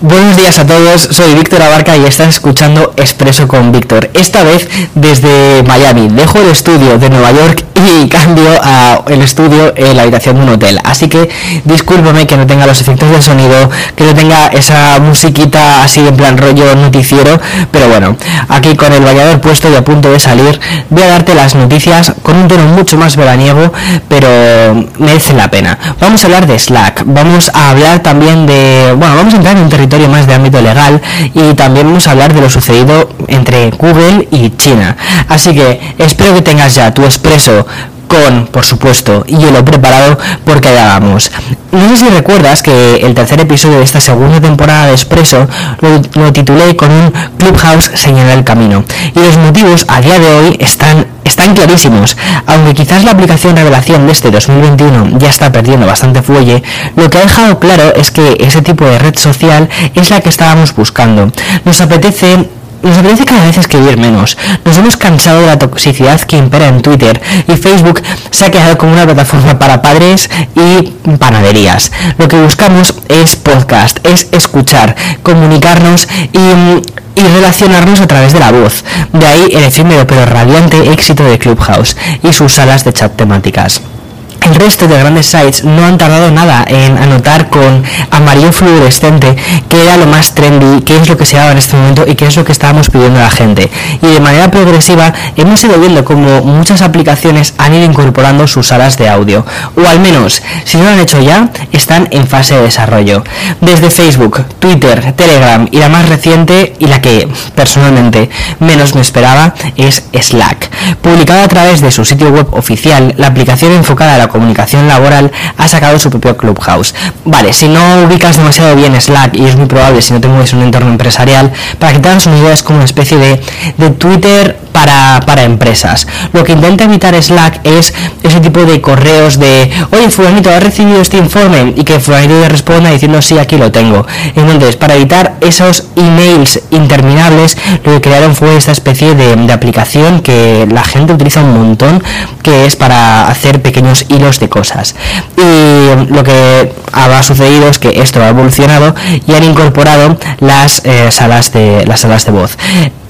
Buenos días a todos, soy Víctor Abarca y estás escuchando Expreso con Víctor. Esta vez desde Miami. Dejo el estudio de Nueva York y cambio a el estudio en la habitación de un hotel. Así que discúlpame que no tenga los efectos de sonido, que no tenga esa musiquita así en plan rollo noticiero, pero bueno, aquí con el vallador puesto y a punto de salir, voy a darte las noticias con un tono mucho más veraniego, pero merece la pena. Vamos a hablar de Slack, vamos a hablar también de, bueno, vamos a entrar en un territorio más de ámbito legal y también vamos a hablar de lo sucedido entre Google y China. Así que espero que tengas ya tu expreso con, por supuesto, hielo preparado porque allá vamos. No sé si recuerdas que el tercer episodio de esta segunda temporada de Expreso lo, lo titulé con un Clubhouse señala el camino. Y los motivos a día de hoy están están clarísimos. Aunque quizás la aplicación revelación de este 2021 ya está perdiendo bastante fuelle, lo que ha dejado claro es que ese tipo de red social es la que estábamos buscando. Nos apetece nos apetece cada vez escribir menos. Nos hemos cansado de la toxicidad que impera en Twitter y Facebook se ha quedado como una plataforma para padres y panaderías. Lo que buscamos es podcast, es escuchar, comunicarnos y y relacionarnos a través de la voz. De ahí el efímero pero radiante éxito de Clubhouse y sus salas de chat temáticas. El resto de grandes sites no han tardado nada en anotar con amarillo fluorescente que era lo más trendy, qué es lo que se daba en este momento y qué es lo que estábamos pidiendo a la gente. Y de manera progresiva hemos ido viendo como muchas aplicaciones han ido incorporando sus salas de audio. O al menos, si no lo han hecho ya, están en fase de desarrollo. Desde Facebook, Twitter, Telegram y la más reciente y la que personalmente menos me esperaba es Slack. Publicada a través de su sitio web oficial, la aplicación enfocada a la comunicación laboral ha sacado su propio Clubhouse. Vale, si no ubicas demasiado bien Slack, y es muy probable si no te mueves un entorno empresarial, para que te hagas una idea es como una especie de, de Twitter para, para, empresas. Lo que intenta evitar Slack es ese tipo de correos de, oye, fulanito, ¿has recibido este informe? Y que fulanito le responda diciendo, sí, aquí lo tengo. Entonces, para evitar esos emails interminables, lo que crearon fue esta especie de aplicación que la gente utiliza un montón, que es para hacer pequeños hilos de cosas. Y lo que ha sucedido es que esto ha evolucionado y han incorporado las eh, salas de las salas de voz.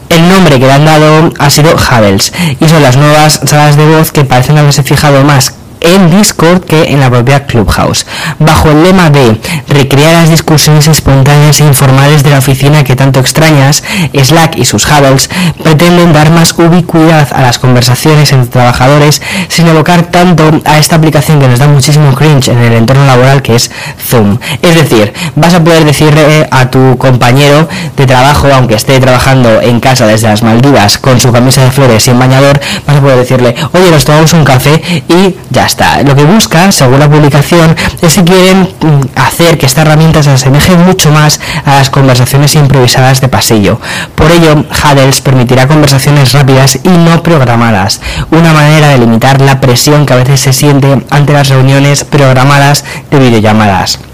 El nombre que le han dado ha sido Havels y son las nuevas salas de voz que parecen haberse fijado más en Discord que en la propia Clubhouse, bajo el lema de recrear las discusiones espontáneas e informales de la oficina que tanto extrañas, Slack y sus Huddles pretenden dar más ubicuidad a las conversaciones entre trabajadores sin evocar tanto a esta aplicación que nos da muchísimo cringe en el entorno laboral que es Zoom. Es decir, vas a poder decirle a tu compañero de trabajo, aunque esté trabajando en casa desde las Maldivas con su camisa de flores y un bañador, vas a poder decirle, oye, nos tomamos un café y ya lo que busca, según la publicación, es que quieren mm, hacer que esta herramienta se asemeje mucho más a las conversaciones improvisadas de pasillo. Por ello, Huddles permitirá conversaciones rápidas y no programadas, una manera de limitar la presión que a veces se siente ante las reuniones programadas de videollamadas.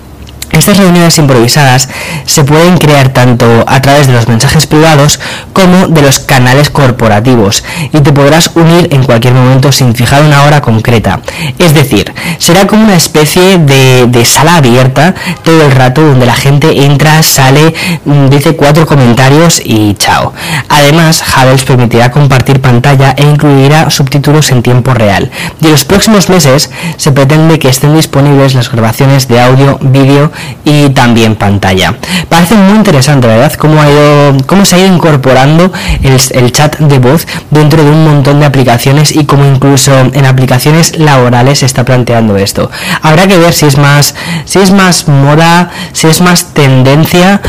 Estas reuniones improvisadas se pueden crear tanto a través de los mensajes privados como de los canales corporativos y te podrás unir en cualquier momento sin fijar una hora concreta. Es decir, será como una especie de, sala abierta todo el rato donde la gente entra, sale, mm, dice cuatro comentarios y chao. Además, Hubbles permitirá compartir pantalla e incluirá subtítulos en tiempo real. Y en los próximos meses se pretende que estén disponibles las grabaciones de audio, vídeo y también pantalla. Parece muy interesante, ¿verdad? Cómo, ha ido, cómo se ha ido incorporando el, chat de voz dentro de un montón de aplicaciones y cómo incluso en aplicaciones laborales se está planteando esto. Habrá que ver si es más, si es más moda, si es más tendencia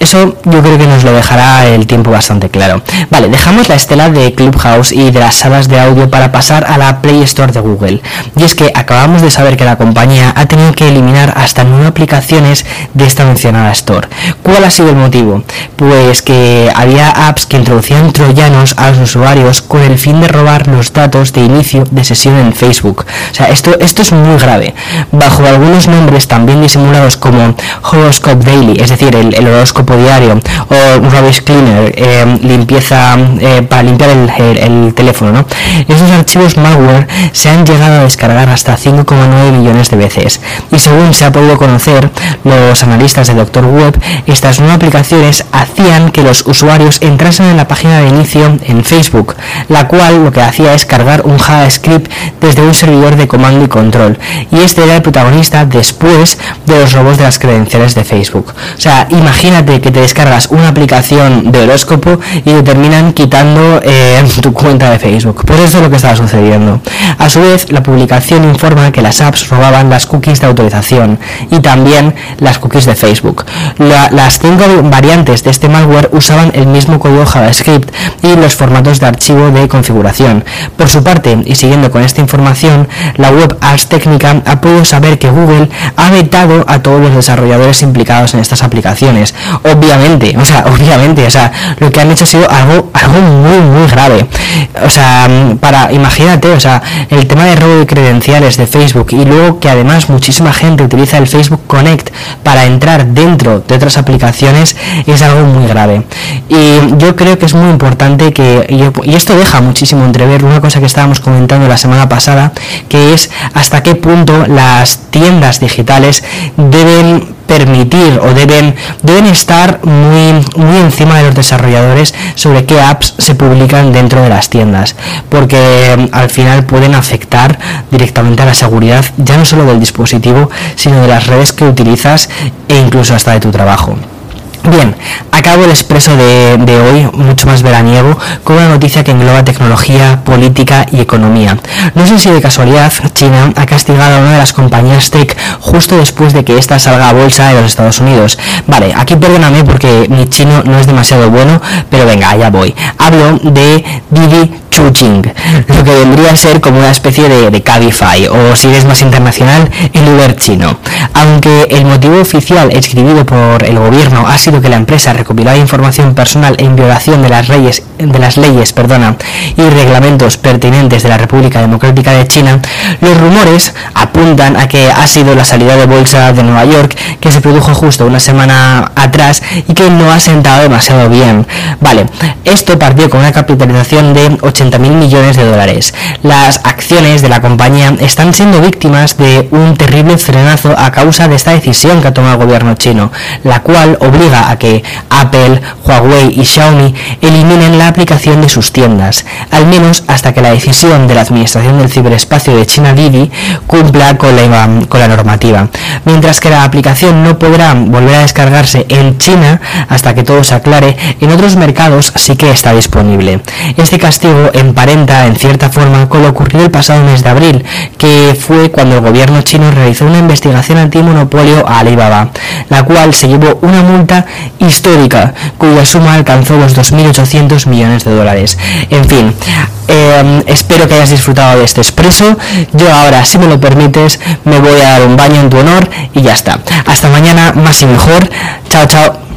eso yo creo que nos lo dejará el tiempo bastante claro. Vale, dejamos la estela de Clubhouse y de las salas de audio para pasar a la Play Store de Google. Y es que acabamos de saber que la compañía ha tenido que eliminar hasta nueve aplicaciones de esta mencionada Store. ¿Cuál ha sido el motivo? Pues que había apps que introducían troyanos a los usuarios con el fin de robar los datos de inicio de sesión en Facebook. O sea, esto, esto es muy grave. Bajo algunos nombres también disimulados como Horoscope Daily, es decir, el, horóscopo diario, o Rubbish Cleaner, eh, limpieza eh, para limpiar el, teléfono, ¿no? Esos archivos malware se han llegado a descargar hasta 5,9 millones de veces. Y según se ha podido conocer, los analistas de Doctor Web, estas nuevas aplicaciones hacían que los usuarios entrasen en la página de inicio en Facebook, la cual lo que hacía es cargar un JavaScript desde un servidor de comando y control. Y este era el protagonista después de los robos de las credenciales de Facebook. O sea, imagínate que te descargas una aplicación de horóscopo y te terminan quitando eh, tu cuenta de Facebook. Pues eso es lo que estaba sucediendo. A su vez, la publicación informa que las apps robaban las cookies de autorización y también las cookies de Facebook. las cinco variantes de este malware usaban el mismo código JavaScript y los formatos de archivo de configuración. Por su parte, y siguiendo con esta información, la web Ars Technica ha podido saber que Google ha vetado a todos los desarrolladores implicados en estas aplicaciones. Obviamente, o sea, obviamente, o sea, lo que han hecho ha sido algo, algo muy, muy grave. O sea, para, imagínate, o sea, el tema de robo de credenciales de Facebook y luego que además muchísima gente utiliza el Facebook Connect para entrar dentro de otras aplicaciones es algo muy grave. Y yo creo que es muy importante que, y esto deja muchísimo entrever una cosa que estábamos comentando la semana pasada, que es hasta qué punto las tiendas digitales deben permitir o deben, deben estar muy, muy encima de los desarrolladores sobre qué apps se publican dentro de las tiendas, porque mm, al final pueden afectar directamente a la seguridad ya no solo del dispositivo, sino de las redes que utilizas e incluso hasta de tu trabajo. Bien, acabo el expreso de, hoy, mucho más veraniego, con una noticia que engloba tecnología, política y economía. No sé si de casualidad China ha castigado a una de las compañías tech justo después de que ésta salga a bolsa de los Estados Unidos. Vale, aquí perdóname porque mi chino no es demasiado bueno, pero venga, allá voy. Hablo de Didi Chuching, lo que vendría a ser como una especie de, Cabify, o si eres más internacional, el Uber chino. Aunque el motivo oficial escribido por el gobierno ha sido que la empresa recopilara información personal en violación de las leyes, de las leyes perdona, y reglamentos pertinentes de la República Democrática de China, los rumores apuntan a que ha sido la salida de bolsa de Nueva York que se produjo justo una semana atrás y que no ha sentado demasiado bien. Vale, esto partió con una capitalización de 80 mil millones de dólares. Las acciones de la compañía están siendo víctimas de un terrible frenazo a causa de esta decisión que ha tomado el gobierno chino, la cual obliga a que Apple, Huawei y Xiaomi eliminen la aplicación de sus tiendas, al menos hasta que la decisión de la Administración del Ciberespacio de China Didi cumpla con la, con la normativa, mientras que la aplicación no podrá volver a descargarse en China hasta que todo se aclare, en otros mercados sí que está disponible. Este castigo emparenta en cierta forma con lo ocurrido el pasado mes de abril, que fue cuando el gobierno chino realizó una investigación antimonopolio a Alibaba, la cual se llevó una multa histórica, cuya suma alcanzó los 2.800 millones de dólares. En fin, em, espero que hayas disfrutado de este expreso. Yo ahora, si me lo permites, me voy a dar un baño en tu honor y ya está. Hasta mañana, más y mejor. Chao, chao.